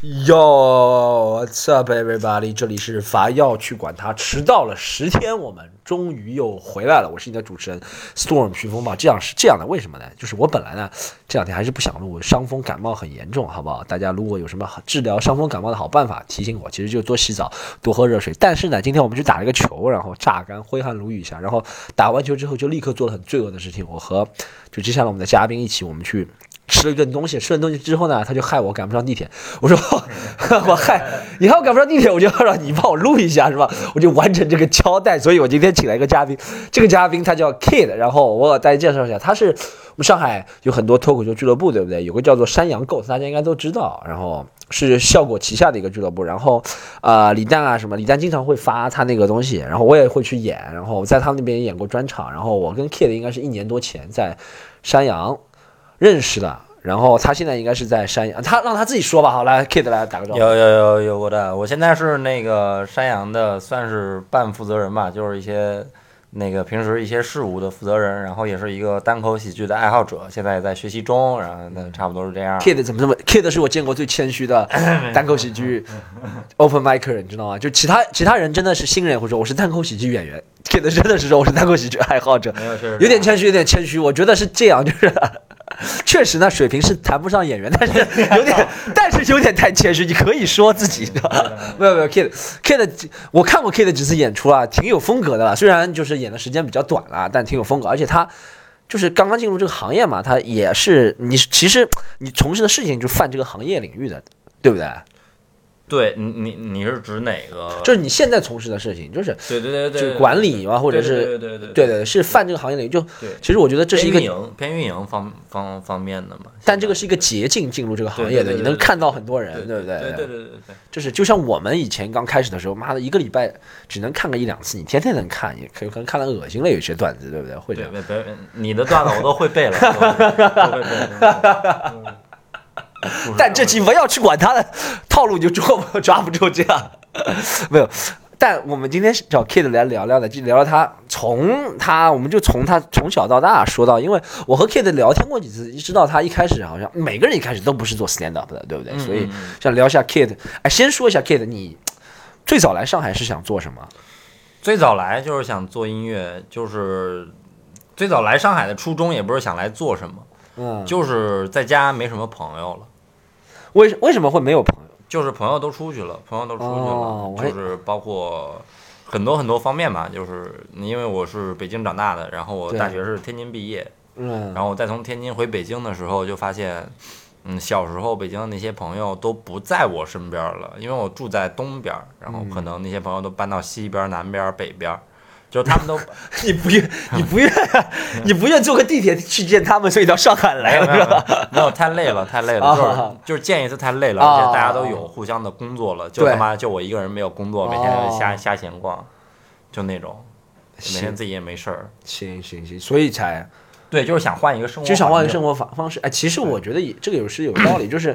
Yo, what's up, everybody？这里是伐要去管他，迟到了十天，我们终于又回来了。我是你的主持人 Storm 徐风暴。这样是这样的，为什么呢？就是我本来呢这两天还是不想录，伤风感冒很严重，好不好？大家如果有什么治疗伤风感冒的好办法，提醒我。其实就多洗澡，多喝热水。但是呢，今天我们去打了个球，然后榨干，挥汗如雨一下，然后打完球之后就立刻做了很罪恶的事情。我和就接下来我们的嘉宾一起，我们去。吃了一顿东西，吃了东西之后呢，他就害我赶不上地铁。我说 我害你害我赶不上地铁，我就要让你帮我录一下，是吧？我就完成这个交代。所以我今天请来一个嘉宾，这个嘉宾他叫 Kid，然后我给大家介绍一下，他是我们上海有很多脱口秀俱乐部，对不对？有个叫做山羊 Ghost，大家应该都知道。然后是效果旗下的一个俱乐部。然后啊，李诞啊什么，李诞经常会发他那个东西，然后我也会去演，然后在他那边演过专场。然后我跟 Kid 应该是一年多前在山羊。认识的，然后他现在应该是在山羊，他让他自己说吧，好来，Kid 来打个招呼。有有有有我的，我现在是那个山羊的，算是半负责人吧，就是一些那个平时一些事务的负责人，然后也是一个单口喜剧的爱好者，现在也在学习中，然后那差不多是这样。Kid 怎么这么？Kid 是我见过最谦虚的 单口喜剧 open mic 人，你知道吗？就其他其他人真的是新人会说我是单口喜剧演员，Kid 真的是说我是单口喜剧爱好者，有点谦虚，有点谦虚，我觉得是这样，就是。确实呢，水平是谈不上演员，但是 有点，但是有点太谦虚。你可以说自己，没有没有，Kid，Kid，我看过 Kid 几次演出啊，挺有风格的了。虽然就是演的时间比较短了，但挺有风格。而且他就是刚刚进入这个行业嘛，他也是你其实你从事的事情就泛这个行业领域的，对不对？对你你你是指哪个？就是你现在从事的事情，就是对对对对，就管理啊，或者是对对对对对，是泛这个行业里就。其实我觉得这是一个运营偏运营方方方面的嘛。但这个是一个捷径进入这个行业的，你能看到很多人，对不对？对对对对对。就是就像我们以前刚开始的时候，妈的一个礼拜只能看个一两次，你天天能看，也可可能看了恶心了有些段子，对不对？会这样。别别，你的段子我都会背了。都会背。但这期不要去管他的套路，你就抓抓不住这样。没有，但我们今天找 Kid 来聊聊的，就聊聊他从他，我们就从他从小到大说到，因为我和 Kid 聊天过几次，知道他一开始好像每个人一开始都不是做 stand up 的，对不对？所以想聊一下 Kid。哎，先说一下 Kid，你最早来上海是想做什么？最早来就是想做音乐，就是最早来上海的初衷也不是想来做什么。嗯，就是在家没什么朋友了，为为什么会没有朋友？就是朋友都出去了，朋友都出去了，就是包括很多很多方面吧。就是因为我是北京长大的，然后我大学是天津毕业，嗯，然后我再从天津回北京的时候，就发现，嗯，小时候北京的那些朋友都不在我身边了，因为我住在东边，然后可能那些朋友都搬到西边、南边、北边。就是他们都，你不愿，你不愿，你不愿坐个地铁去见他们，所以到上海来了，是吧？没有，太累了，太累了，就是就是见一次太累了，而且大家都有互相的工作了，就他妈就我一个人没有工作，每天瞎瞎闲逛，就那种，每天自己也没事儿。行行行，所以才，对，就是想换一个生活，就想换一个生活方方式。哎，其实我觉得也这个有是有道理，就是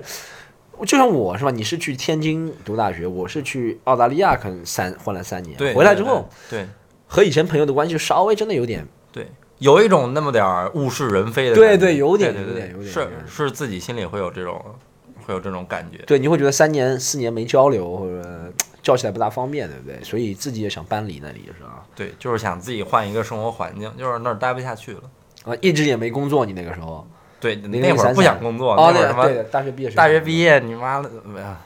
就像我是吧？你是去天津读大学，我是去澳大利亚，可能三换了三年，回来之后，对。和以前朋友的关系稍微真的有点，对，有一种那么点儿物是人非的，对对，有点有点有点，是是自己心里会有这种，会有这种感觉，对，你会觉得三年四年没交流或者叫起来不大方便，对不对？所以自己也想搬离那里，是吧？对，就是想自己换一个生活环境，就是那儿待不下去了啊，一直也没工作，你那个时候。对，那会儿不想工作，那会儿什么大学毕业，大学毕业，你妈的，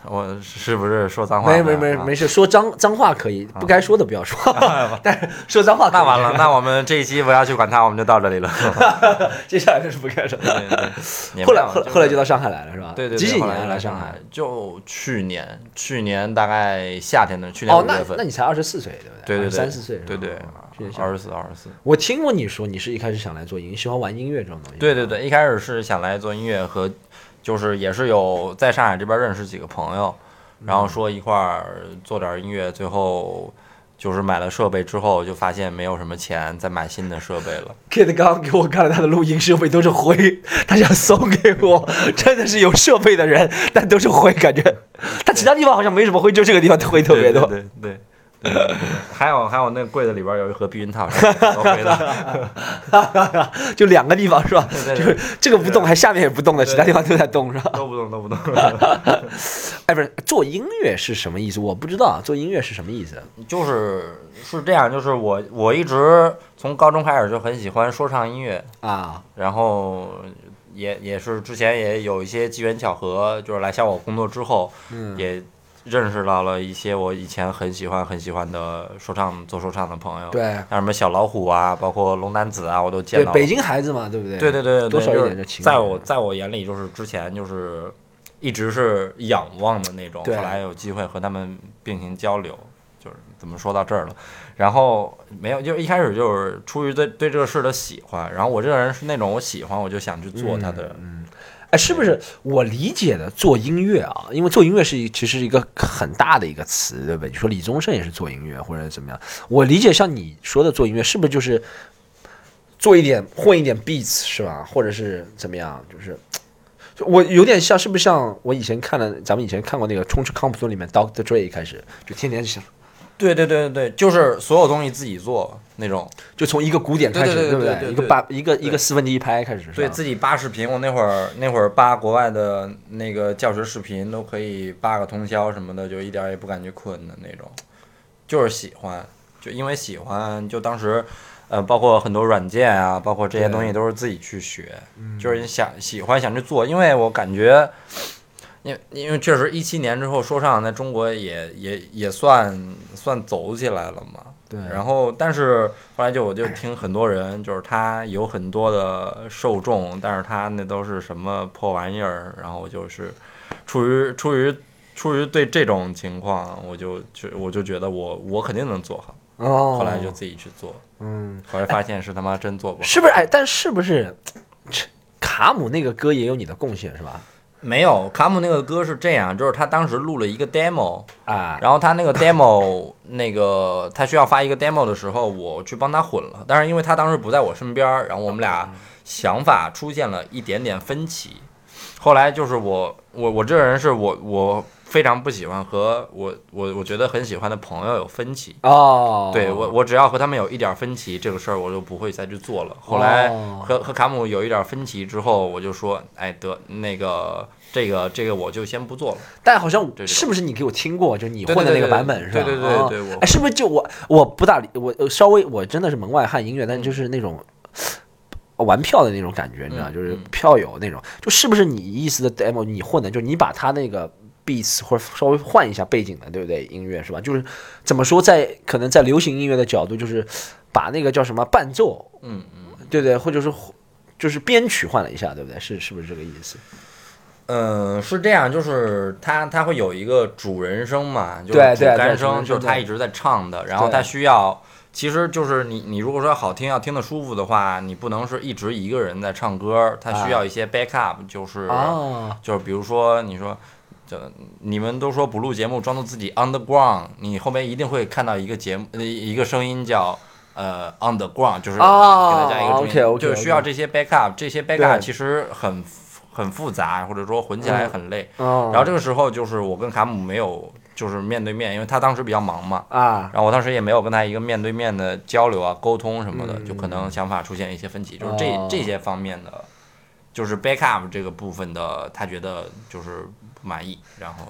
我是不是说脏话？没没没没事，说脏脏话可以，不该说的不要说。但是说脏话，那完了，那我们这一期不要去管他，我们就到这里了。接下来就是不该说的。后来后后来就到上海来了，是吧？对对。几几年来上海？就去年，去年大概夏天的，去年五月份。那你才二十四岁，对不对？对对对，三四岁，对对。二十四，二十四。我听过你说，你是一开始想来做音，喜欢玩音乐这种东西。对对对，一开始是想来做音乐和，就是也是有在上海这边认识几个朋友，然后说一块儿做点音乐，最后就是买了设备之后，就发现没有什么钱再买新的设备了。Kid 刚刚给我看了他的录音设备，都是灰，他想送给我，真的是有设备的人，但都是灰，感觉他其他地方好像没什么灰，就这个地方灰特别多。对对。还有还有那个柜子里边有一盒避孕套，是都回的。就两个地方是吧？对对对就是这个不动，还下面也不动的，其他地方都在动是吧？都不动，都不动。哎，不是，做音乐是什么意思？我不知道啊，做音乐是什么意思？就是是这样，就是我我一直从高中开始就很喜欢说唱音乐，啊，然后也也是之前也有一些机缘巧合，就是来小我工作之后，嗯也认识到了一些我以前很喜欢很喜欢的说唱做说唱的朋友，对。像什么小老虎啊，包括龙丹子啊，我都见，到了。北京孩子嘛，对不对？对对对对，多少一就是点就情感。在我在我眼里，就是之前就是一直是仰望的那种，后来有机会和他们并行交流，就是怎么说到这儿了，然后没有，就一开始就是出于对对这个事的喜欢，然后我这个人是那种我喜欢我就想去做他的，哎，是不是我理解的做音乐啊？因为做音乐是一其实是一个很大的一个词，对不对？你说李宗盛也是做音乐，或者怎么样？我理解像你说的做音乐，是不是就是做一点混一点 beats 是吧？或者是怎么样？就是我有点像，是不是像我以前看的，咱们以前看过那个《冲出康普顿》里面 Doctor Dre 一开始就天天想，对对对对对，就是所有东西自己做那种，就从一个鼓点开始，对不对？一个八一个一个四分之一拍开始，对自己扒视频，我那会儿那会儿扒国外的那个教学视频，都可以扒个通宵什么的，就一点儿也不感觉困的那种，就是喜欢，就因为喜欢，就当时，呃，包括很多软件啊，包括这些东西都是自己去学，就是想喜欢想去做，因为我感觉。因因为确实一七年之后，说唱在中国也也也算算走起来了嘛，对，然后，但是后来就我就听很多人，就是他有很多的受众，但是他那都是什么破玩意儿，然后就是出于出于出于对这种情况，我就就我就觉得我我肯定能做好，哦，后来就自己去做，嗯。后来发现是他妈真做不好。是不是？哎，但是不是 卡姆那个歌也有你的贡献是吧？没有卡姆那个歌是这样，就是他当时录了一个 demo，啊，然后他那个 demo 那个他需要发一个 demo 的时候，我去帮他混了，但是因为他当时不在我身边，然后我们俩想法出现了一点点分歧。后来就是我我我这个人是我我非常不喜欢和我我我觉得很喜欢的朋友有分歧。哦，对我，我只要和他们有一点分歧，这个事儿我就不会再去做了。后来哦和和卡姆有一点分歧之后，我就说，哎，得那个这个这个我就先不做了。但好像是不是你给我听过，就你混的那个版本是吧？对对对哦对我哎，是不是就我我不大理我呃稍微我真的是门外汉音乐，但就是那种。玩票的那种感觉，你知道，嗯就是嗯票友那种，就是不是你意思的 demo 你混的，就是你把他那个 beats 或者稍微换一下背景的，对不对？音乐是吧？就是怎么说，在可能在流行音乐的角度，就是把那个叫什么伴奏，嗯嗯。对不对？或者是就是编曲换了一下，对不对？是是不是这个意思？嗯，是这样，就是他他会有一个主人声嘛，就是主对对对干声，就是他一直在唱的，然后他需要，其实就是你你如果说好听要听得舒服的话，你不能是一直一个人在唱歌，他需要一些 backup，就是、哦，就是比如说你说。就你们都说不录节目，装作自己 underground，你后面一定会看到一个节目，呃，一个声音叫呃 underground，就是给哦大家一个注意就是需要这些 backup，这些 backup 其实很很复杂，或者说混起来很累。哦，然后这个时候就是我跟卡姆没有就是面对面，因为他当时比较忙嘛，啊，然后我当时也没有跟他一个面对面的交流啊、沟通什么的，嗯。就可能想法出现一些分歧，就是这哦。这些方面的，就是 backup 这个部分的，他觉得就是不满意，然后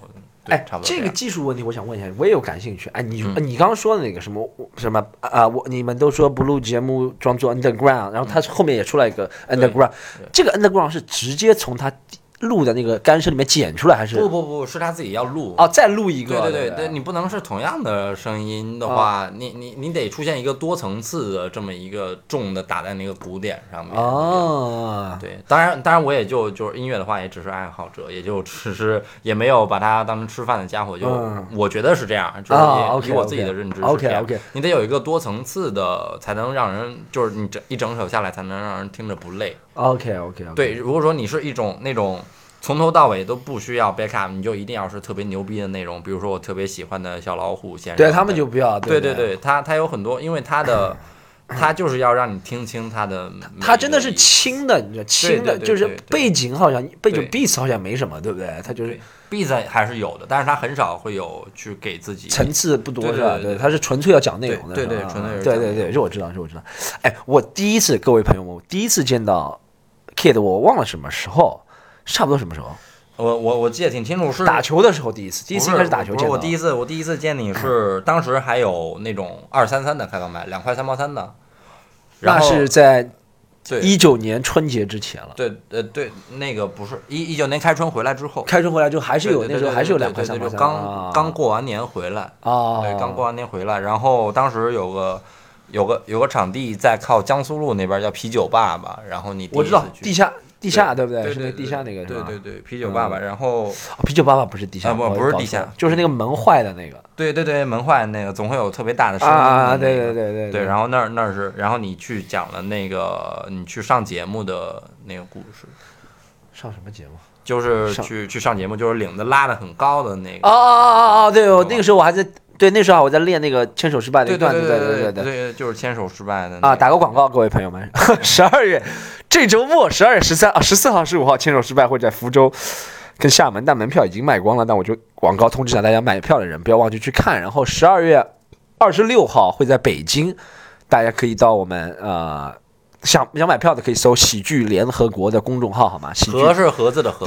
对哎差不，多这个技术问题，我想问一下，我也有感兴趣。哎，你、嗯你刚刚说的那个什么什么啊、我你们都说不录节目装作 underground，然后他后面也出来一个 underground，、嗯这个 underground 是直接从他录的那个干声里面剪出来，还是？不不不是他自己要录。哦再录一个？对对对对对，你不能是同样的声音的啊。话，你你你得出现一个多层次的这么一个重的打在那个鼓点上面。哦，对，当然当然我也就就是音乐的话，也只是爱好者，也就只是也没有把它当成吃饭的家伙，就、嗯。我觉得是这样，就是啊以、我自己的认知是 OK，这样。OK 你得有一个多层次的，才能让人就是你整一整首下来才能让人听着不累。OK OK 对，如果说你是一种那种从头到尾都不需要 backup，你就一定要是特别牛逼的那种，比如说我特别喜欢的小老虎先生，对他们就不要，对对。对对，他他有很多，因为他的 他就是要让你听清他的每一个意思，它真的是轻的，你知道轻的，就是背景好像背景 beats 好像没什么，对不对？他就是 beats 还是有的，但是他很少会有去给自己层次不多是吧？对对对。对它是纯粹要讲内容的，对对对纯粹是对对对，这我知道，这我知道。哎，我第一次，各位朋友们，我第一次见到 Kid，我忘了什么时候，差不多什么时候？我我我记得挺清楚，是打球的时候第一次，第一次应该是打球见到。我第一次我第一次见你是当时还有那种二三三的开放麦，两块三毛三的，然那后是在对。一九年春节之前了。对呃对那个不是一一九年开春回来之后，开春回来之后还是有那时候还是有两块三毛三，刚啊。刚过完年回来，啊，对，刚过完年回来，然后当时有个有个有个场地在靠江苏路那边叫啤酒爸爸，然后你我知道地下地下对不对？对是那个地下那个是吧？对对对，啤酒爸爸，然后哦啤酒爸爸不是地下，啊不不是地下就是那个门坏的那个对对对门坏那个总会有特别大的声音对那个对对对对，然后那儿那儿是，然后你去讲了那个你去上节目的那个故事，上什么节目？就是去去上节目，就是领子拉的很高的那个。哦哦哦哦哦！对，我那个时候我还在对那时候我在练那个牵手失败的一对对段子，对对对对对，就是牵手失败的啊！那打个广告，各位朋友们，十二月这周末，十二月十三啊、十四号、十五号，牵手失败会在福州跟厦门，但门票已经卖光了。但我就广告通知一下大家，买票的人不要忘记去看。然后十二月二十六号会在北京，大家可以到我们呃想想买票的可以搜喜剧联合国的公众号，好吗？喜剧盒是盒子的盒，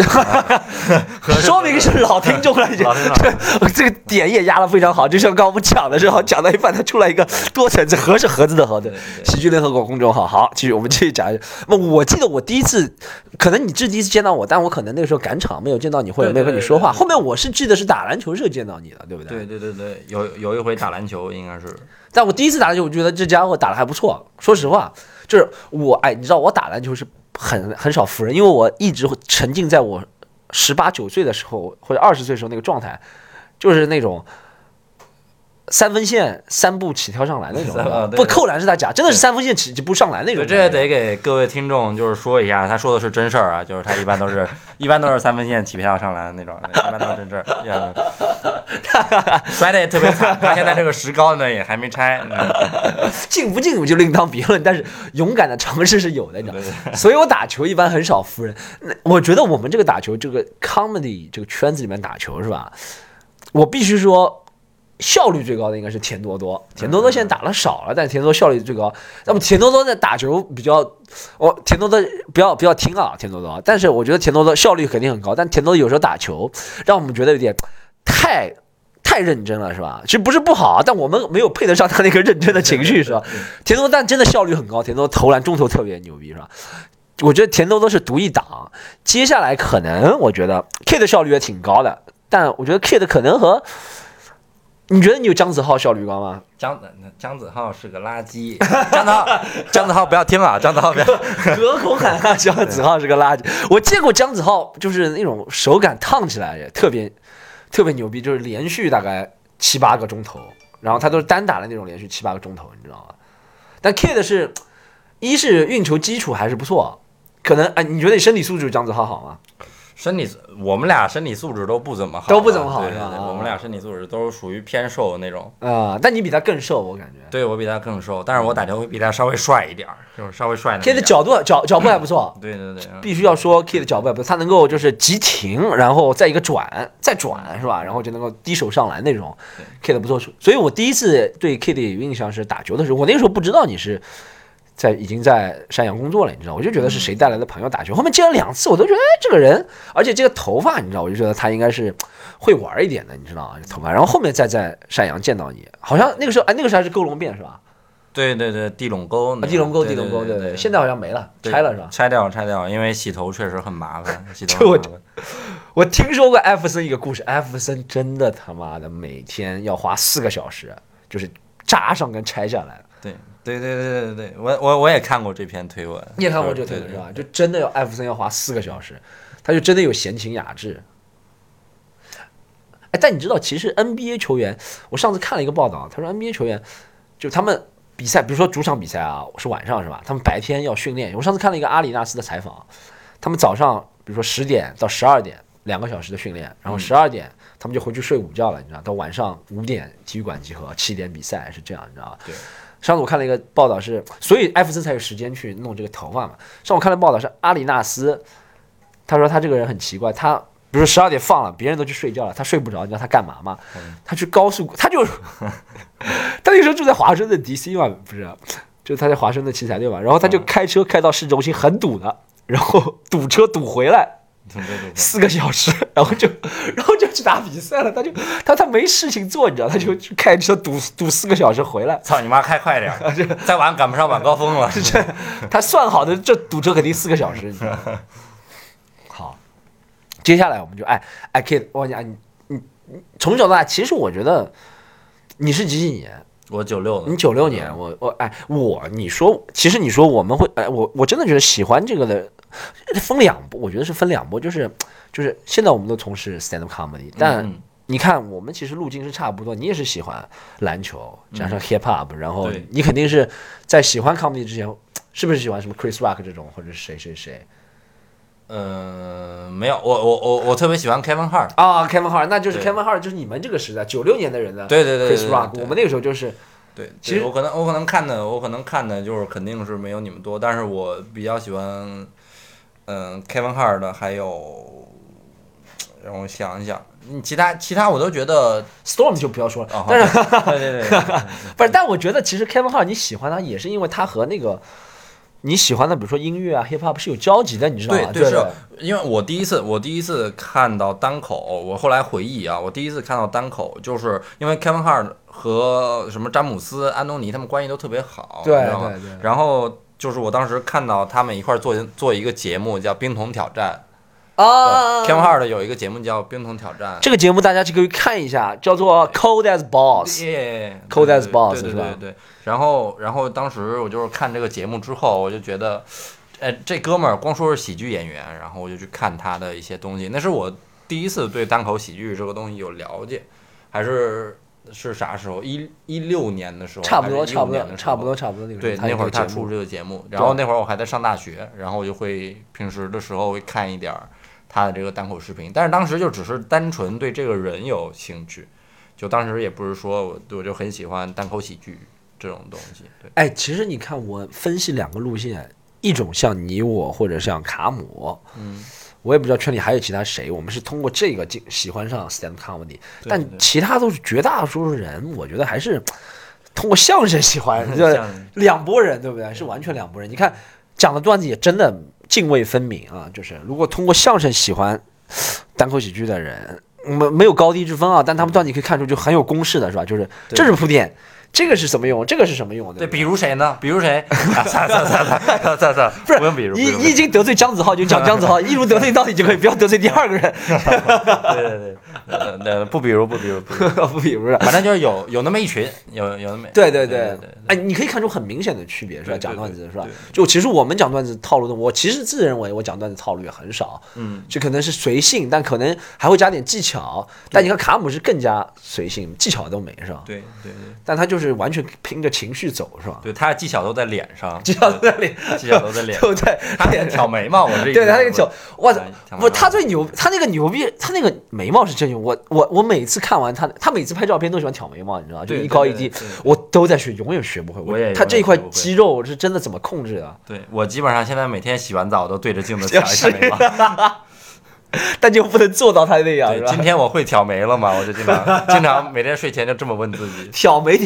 说明是老听众了，已经这这个点也压得非常好，就像刚刚我们讲的时候，讲到一半，它出来一个多层次盒是盒子的盒，对，喜剧联合国公众号。好，继续，我们继续讲。那么我记得我第一次，可能你是第一次见到我，但我可能那个时候赶场没有见到你，或者没有跟你说话。后面我是记得是打篮球时候见到你的，对不对？对对对对，有有一回打篮球应该是，但我第一次打篮球，我觉得这家伙打得还不错。说实话，就是我哎，你知道我打篮球是很很少服人，因为我一直会沉浸在我十八九岁的时候或者二十岁时候那个状态，就是那种。三分线三步起跳上篮那种 不扣篮是他假，真的是三分线起几步上篮那种对，。这得给各位听众就是说一下，他说的是真事儿啊，就是他一般都是 一般都是三分线起跳上篮那种，一般都是真事儿，摔的也特别惨，他现在这个石膏呢也还没拆，嗯进不进我就另当别论，但是勇敢的尝试是有的，你知道吗。所以我打球一般很少服人。那我觉得我们这个打球，这个 comedy 这个圈子里面打球是吧？我必须说，效率最高的应该是田多多。田多多现在打的少了，但是田多多效率最高。那么田多多在打球比较，我田多多不要不要听啊，田多多。但是我觉得田多多效率肯定很高，但田多多有时候打球让我们觉得有点太。太认真了是吧？其实不是不好，但我们没有配得上他那个认真的情绪是吧？田多多但真的效率很高，田多多投篮中投特别牛逼是吧？我觉得田多多是独一档，接下来可能我觉得 K 的效率也挺高的，但我觉得 K 的可能和你觉得你有姜子浩效率高吗？姜子姜子浩是个垃圾，姜子浩姜子浩不要听啊，姜子浩不要，隔空喊啊，姜子浩是个垃圾。我见过姜子浩，就是那种手感烫起来也特别特别牛逼，就是连续大概七八个钟头，然后他都是单打的那种连续七八个钟头，你知道吗？但 Kid 是一是运球基础还是不错，可能哎，你觉得你身体素质姜子浩好吗？身体我们俩身体素质都不怎么好，都不怎么好对对对我们俩身体素质都是属于偏瘦的那种。啊、但你比他更瘦，我感觉。对我比他更瘦，但是我打球会比他稍微帅一点儿，就是稍微帅一 Kid 的角度。脚步脚脚步还不错，对 对对，嗯必须要说 Kid 的脚步还不错，他能够就是急停，然后再一个转，再转是吧？然后就能够低手上篮那种，Kid 不错。所以我第一次对 Kid 有印象是打球的时候，我那个时候不知道你是在已经在山羊工作了，你知道，我就觉得是谁带来的朋友打球。后面见了两次，我都觉得哎，这个人，而且这个头发，你知道，我就觉得他应该是会玩一点的，你知道啊？这头发。然后后面再在山羊见到你，好像那个时候哎，那个时候还是勾龙变是吧？对对对，地垄沟地龙沟，地龙沟，对对现在好像没了，拆了是吧？拆掉拆掉，因为洗头确实很麻烦，洗头我听说过艾弗森一个故事，艾弗森真的他妈的每天要花四个小时，就是扎上跟拆下来。对对对对对对，我我我也看过这篇推文，你也看过这就是对个推文是吧？就真的要艾弗森要花四个小时，他就真的有闲情雅致。哎，但你知道，其实 NBA 球员，我上次看了一个报道，他说 NBA 球员就他们比赛，比如说主场比赛啊，是晚上是吧？他们白天要训练。我上次看了一个阿里纳斯的采访，他们早上比如说十点到十二点两个小时的训练，然后十二点他们就回去睡午觉了，你知道，到晚上五点体育馆集合，七点比赛是这样，你知道吧？对。上次我看了一个报道是，所以艾弗森才有时间去弄这个头发嘛。上午看了报道是阿里纳斯，他说他这个人很奇怪，他比如十二点放了，别人都去睡觉了，他睡不着，你知道他干嘛吗？他去高速，他就 他那时候住在华盛顿 DC 嘛，不是，就是他在华盛顿奇才对吧？然后他就开车开到市中心很堵的，然后堵车堵回来。四个小时，然后就，然后就去打比赛了。他就他他没事情做，你知道，他就去开车堵堵四个小时回来。操你妈，开快点儿，再晚赶不上晚高峰了。这他算好的，这堵车肯定四个小时。你知道吗好，接下来我们就哎哎，Kid，我讲你你你从小到大，其实我觉得你是几几年？我九六的，你九六年，我我哎我你说，其实你说我们会哎我我真的觉得喜欢这个的 分两波，我觉得是分两波，就是就是现在我们都从事 stand up comedy，但嗯。你看我们其实路径是差不多，你也是喜欢篮球加上 hip hop，然后你肯定是在喜欢 comedy 之前，是不是喜欢什么 Chris Rock 这种或者是谁谁谁？嗯，没有，我我我我特别喜欢 Kevin Hart。啊？Kevin Hart，那就是 Kevin Hart，就是你们这个时代九六年的人的对对对对 Chris Rock，我们那个时候就是对，其实我可能我可能看的我可能看的就是肯定是没有你们多，但是我比较喜欢，嗯，Kevin Hart 还有，让我想一想，嗯，其他其他我都觉得，Storm 就不要说了，哦，但是对对对，不是，但我觉得其实 Kevin Hart 你喜欢他也是因为他和那个你喜欢的，比如说音乐啊、hip hop 是有交集的，你知道吗？对对是因为我第一次我第一次看到单口，我后来回忆啊，我第一次看到单口，就是因为 Kevin Hart 和什么詹姆斯、安东尼他们关系都特别好，对对对。然后就是我当时看到他们一块儿做做一个节目叫《冰桶挑战》啊，Kevin Hart 有一个节目叫《冰桶挑战》，这个节目大家就可以看一下，叫做 Cold as Balls。耶 Cold 对 as 对 balls，对是吧对对对。然后，然后当时我就是看这个节目之后，我就觉得，哎，这哥们儿光说是喜剧演员，然后我就去看他的一些东西，那是我第一次对单口喜剧这个东西有了解，还是是啥时候？一一六年的时候，差不多，差不15年的，时候多差不多，。差不多那个对，那会儿他出这个节目，然后那会儿我还在上大学，然后我就会平时的时候会看一点儿他的这个单口视频，但是当时就只是单纯对这个人有兴趣，就当时也不是说我我就很喜欢单口喜剧这种东西，对，哎，其实你看，我分析两个路线，一种像你我，或者像卡姆，嗯，我也不知道圈里还有其他谁，我们是通过这个进喜欢上 stand comedy，但其他都是绝大多数人，我觉得还是通过相声喜欢，这像两拨人，对不对？是完全两拨人。你看讲的段子也真的泾渭分明啊，就是如果通过相声喜欢单口喜剧的人，没没有高低之分啊，但他们段子你可以看出就很有公式的是吧？就是这是铺垫，这个是什么用，这个是什么用，对，不比如谁呢？比如谁？啊算了算了算了算了算，不是不用比如，你不用你已经得罪姜子浩，就讲 姜子浩，一如得罪到底就可以，不要得罪第二个人。对对对，呃呃，不比如不比如不比如，反正就是有有那么一群，有有那么对对对哎，你可以看出很明显的区别是吧？讲段子是吧？就其实我们讲段子套路的，我其实自认为我讲段子套路也很少，嗯，就可能是随性，但可能还会加点技巧。但你看卡姆是更加随性，技巧都没是吧？对对对但他就是完全拼着情绪走是吧？对，他的技巧都在脸上，技巧都在脸，技巧都在脸对不对？他脸挑眉毛，我这对他那个挑，我操不，毛他最牛，他那个牛逼，他那个眉毛是真牛。我我我每次看完他，他每次拍照片都喜欢挑眉毛，你知道吗？就一高一低我都在学，永远学不会。我也他这一块肌肉是真的怎么控制的？对我基本上现在每天洗完澡都对着镜子挑一下眉毛。但就不能做到他那样，是对，吧今？天我会挑眉了嘛？我就经常 经常每天睡前就这么问自己。挑眉，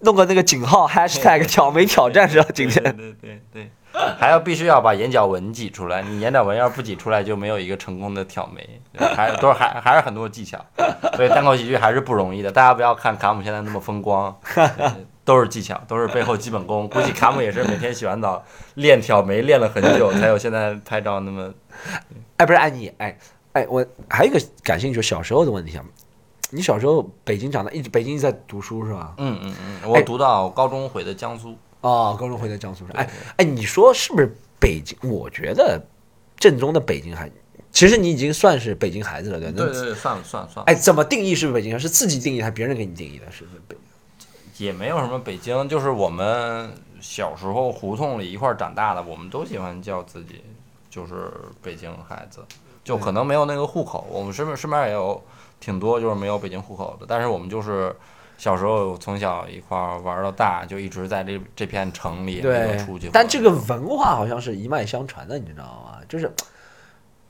弄个那个井号 hashtag 挑眉挑战是吧？今天对对对对，还要必须要把眼角纹挤出来。你眼角纹要是不挤出来，就没有一个成功的挑眉，还都是还还是很多技巧。所以单口喜剧还是不容易的。大家不要看卡姆现在那么风光，都是技巧，都是背后基本功。估计卡姆也是每天洗完澡练挑眉，练了很久，才有现在拍照那么。哎，不是安妮，哎哎，我还有一个感兴趣，小时候的问题啊。你小时候北京长大，一直北京在读书是吧？嗯嗯嗯，我读到高中回的江苏。哦，高中回的江苏上。哎哎，你说是不是北京？我觉得正宗的北京还，其实你已经算是北京孩子了，对？对对对，算了算了算了。哎，怎么定义是不是北京人？是自己定义还是别人给你定义的？是北？也没有什么北京，就是我们小时候胡同里一块长大的，我们都喜欢叫自己就是北京孩子，就可能没有那个户口。我们身边身边也有挺多就是没有北京户口的，但是我们就是小时候从小一块儿玩到大，就一直在这这片城里，没有出去过。，但这个文化好像是一脉相传的，你知道吗？就是，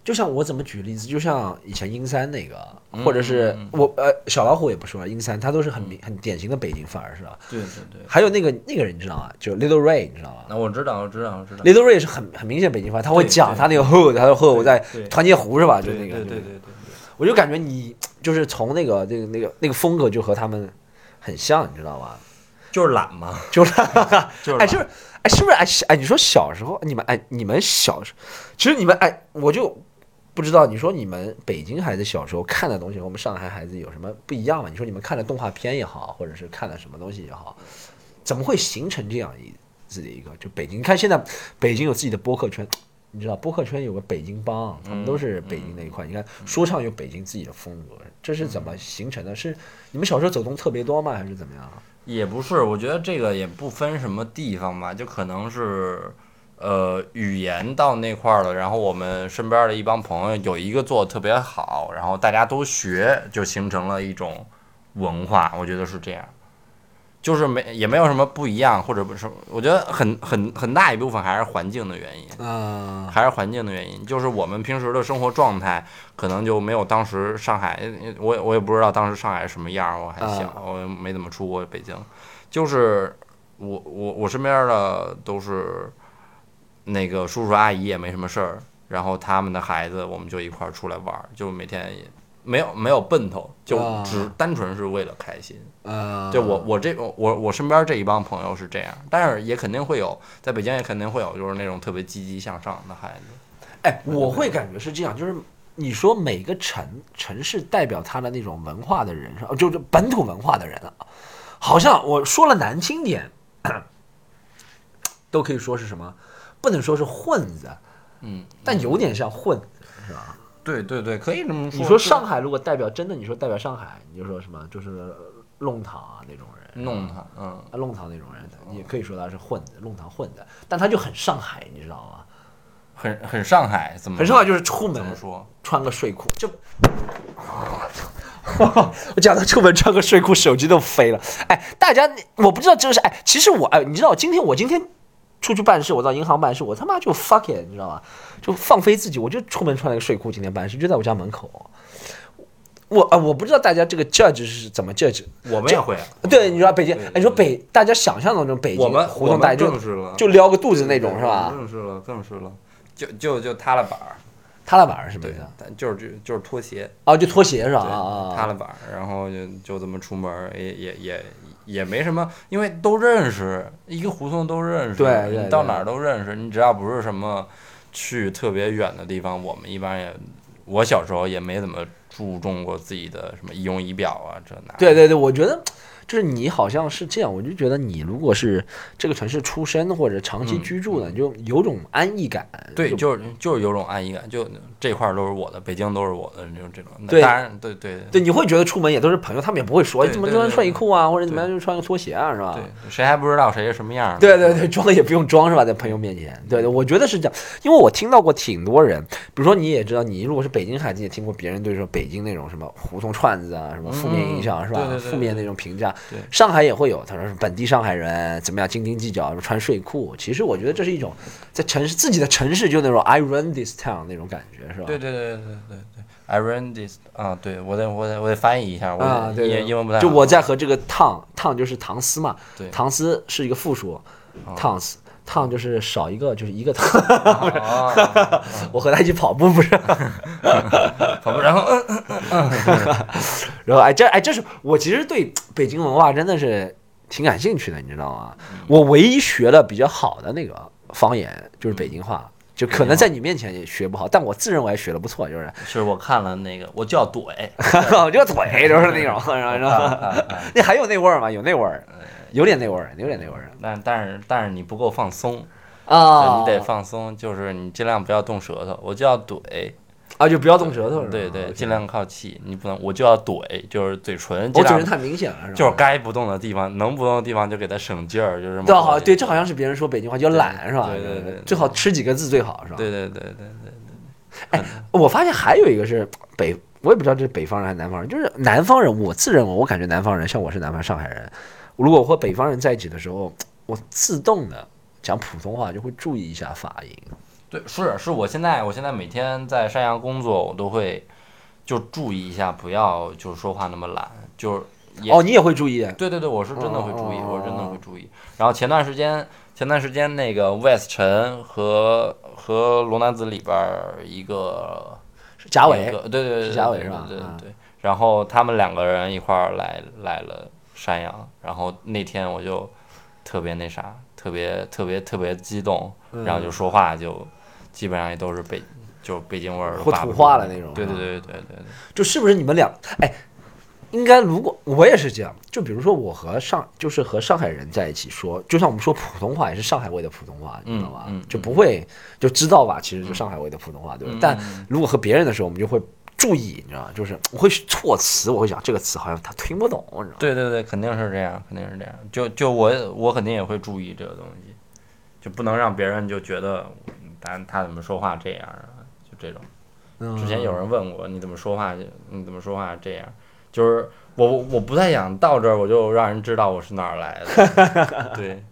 就像我怎么举例子，就像以前阴山那个，或者是嗯我呃小老虎也不说了，阴山他都是很明很典型的北京范儿，是吧？对对对，还有那个那个人你知道吗？就 Little Ray，你知道吗那我知道，我知道，我知道。？Little Ray 是很很明显北京范儿，他会讲他那个 hood，他说 hood 我在团结湖是吧？就那个，就对对对对对。我就感觉你就是从那个那个那个那个风格就和他们很像，你知道吗？就是懒嘛，就是，哎，就是哎是不是？哎，是不是？哎，哎，你说小时候你们哎，你们小时候，其实你们哎，我就不知道，你说你们北京孩子小时候看的东西和我们上海孩子有什么不一样吗？你说你们看的动画片也好，或者是看的什么东西也好，怎么会形成这样一自己的一个就北京？你看现在北京有自己的播客圈。你知道播客圈有个北京帮，他们都是北京那一块。你看说唱有北京自己的风格，这是怎么形成的？是你们小时候走动特别多吗？还是怎么样？也不是，我觉得这个也不分什么地方吧，就可能是，呃，语言到那块儿了，然后我们身边的一帮朋友有一个做的特别好，然后大家都学，就形成了一种文化，我觉得是这样。就是没也没有什么不一样，或者不是，我觉得很很很大一部分还是环境的原因。啊、还是环境的原因，就是我们平时的生活状态可能就没有当时上海，我我也不知道当时上海什么样儿，我还小，啊我没怎么出过北京。就是我我我身边的都是那个叔叔阿姨也没什么事儿，然后他们的孩子我们就一块儿出来玩儿，就每天也没有没有奔头，就啊只单纯是为了开心。啊，就我我这我我身边这一帮朋友是这样，但是也肯定会有，在北京也肯定会有，就是那种特别积极向上的孩子。哎，我会感觉是这样，就是你说每个城城市代表他的那种文化的人是吧，就是本土文化的人啊，好像我说了难听点，都可以说是什么，不能说是混子，嗯，但有点像混子，是吧？对对对，可以这么说。你说上海如果代表真的，你说代表上海，你就说什么，就是弄堂啊那种人，弄堂，嗯，啊弄堂那种人，也可以说他是混子，弄堂混子，但他就很上海，你知道吗？很很上海，怎么很上海就是出门怎么说？穿个睡裤，就 我讲他出门穿个睡裤，手机都飞了。哎，大家我不知道这个是哎，其实我哎，你知道今天我今天出去办事，我到银行办事，我他妈就 fuck it，你知道吗？就放飞自己，我就出门穿了个睡裤，今天办事就在我家门口。我啊，我不知道大家这个 judge 是怎么 judge。我们也会，对，你说北京，你说北，大家想象当中北京我们胡同大就就撩个肚子那种是吧？正式了，正式了，就就就塌了板儿，踏拉板儿是不对是？，但就是就就是拖鞋，哦，就拖鞋是吧？啊啊塌了板儿，然后就就这么出门，也也也也没什么，因为都认识，一个胡同都认识，对对对你到哪儿都认识，你只要不是什么去特别远的地方，我们一般也，我小时候也没怎么注重过自己的什么仪容仪表啊，这那，对对对，我觉得就是你好像是这样，我就觉得你如果是这个城市出生或者长期嗯居住的，你就有种安逸感。对，就就是就是有种安逸感，就这块儿都是我的，北京都是我的，就这种。对当然，对对对，你会觉得出门也都是朋友，他们也不会说对对对怎么穿睡裤啊，或者怎么样就穿个拖鞋啊，是吧？对，谁还不知道谁是什么样？对对对，装也不用装是吧？在朋友面前，对对，我觉得是这样，因为我听到过挺多人，比如说你也知道，你如果是北京孩子，也听过别人对说北京那种什么胡同串子啊，什么负面影响、嗯是吧？对对对负面那种评价对，上海也会有，他说是本地上海人怎么样斤斤计较，穿睡裤。其实我觉得这是一种在城市自己的城市就那种 I run this town 那种感觉是吧？对对对对对对对，I run this 啊，对我得我得我得翻译一下，我啊，得对对英英文不太好。就我在和这个 town town 就是唐斯嘛，对唐斯是一个复数哦烫斯。烫就是少一个，就是一个烫。啊，我和他一起跑步，不是？跑步，然后嗯 然后哎，这哎，这是我其实对北京文化真的是挺感兴趣的，你知道吗？嗯我唯一学的比较好的那个方言就是北京话，就可能在你面前也学不好，但我自认为学的不错，就是是我看了那个，我就要怼，我这个腿就是那种，然后啊那还有那味儿吗？有那味儿，有点那味儿，有点那味儿但但是但是你不够放松，啊！你得放松，就是你尽量不要动舌头，我就要怼，啊，就不要动舌头，对对，尽量靠气，你不能我就要怼，就是嘴唇我嘴唇太明显了，是吧？就是该不动的地方，能不动的地方就给它省劲儿，就是对，好，对，这好像是别人说北京话叫懒，是吧？对对对对最好吃几个字最好，是吧？对对对对对对，我发现还有一个是北我也不知道这是北方人还是南方人，就是南方人，我自认为我感觉南方人，像我是南方上海人，如果我和北方人在一起的时候，我自动的讲普通话就会注意一下发音。对，是是我现在我现在每天在山阳工作，我都会就注意一下，不要就是说话那么懒，就是也哦，你也会注意？对对对，我是真的会注意，哦我是真的会注意。然后前段时间，前段时间那个 West 陈和和罗南子里边儿一个贾伟对对对，贾伟是吧啊对对对。然后他们两个人一块儿来来了山羊，然后那天我就特别那啥，特别特别特别激动，嗯然后就说话就基本上也都是北就北京味儿，或土话的那种对对啊对对对对。就是不是你们俩？哎，应该如果我也是这样，就比如说我和上就是和上海人在一起说，就像我们说普通话也是上海味的普通话，你知道吧？嗯嗯就不会就知道吧，其实就上海味的普通话，对吧？嗯但如果和别人的时候，我们就会注意，你知道吗？就是我会措辞，我会想这个词好像他听不懂，你知道吗？对对对，肯定是这样，肯定是这样。就就我我肯定也会注意这个东西，就不能让别人就觉得他他怎么说话这样啊，就这种。之前有人问我你怎么说话，你怎么说话这样，就是我我不太想到这儿我就让人知道我是哪儿来的，对，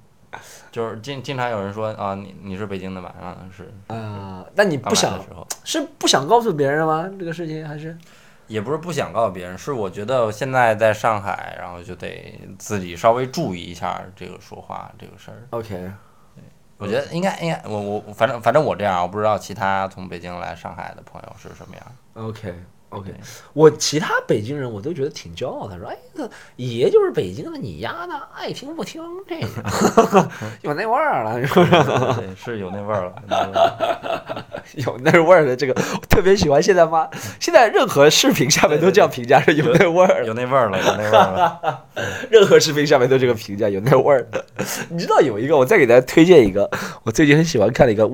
就是经经常有人说啊你你是北京的吧？啊是，啊、那你不想是不想告诉别人吗？这个事情还是也不是不想告诉别人，是我觉得现在在上海，然后就得自己稍微注意一下这个说话这个事儿。OK。我觉得应该应该，我我反正反正我这样，我不知道其他从北京来上海的朋友是什么样。OK OK，我其他北京人我都觉得挺骄傲的，说哎，这爷就是北京的，你丫的爱听不听这个，有那味儿了，是不是？对，是有那味儿了。有那味儿的这个，我特别喜欢。现在妈，现在任何视频下面都这样评价，是有那味儿的。有那味儿了，有那味儿了。任何视频下面都这个评价，有那味儿的。你知道有一个，我再给大家推荐一个，我最近很喜欢看的一个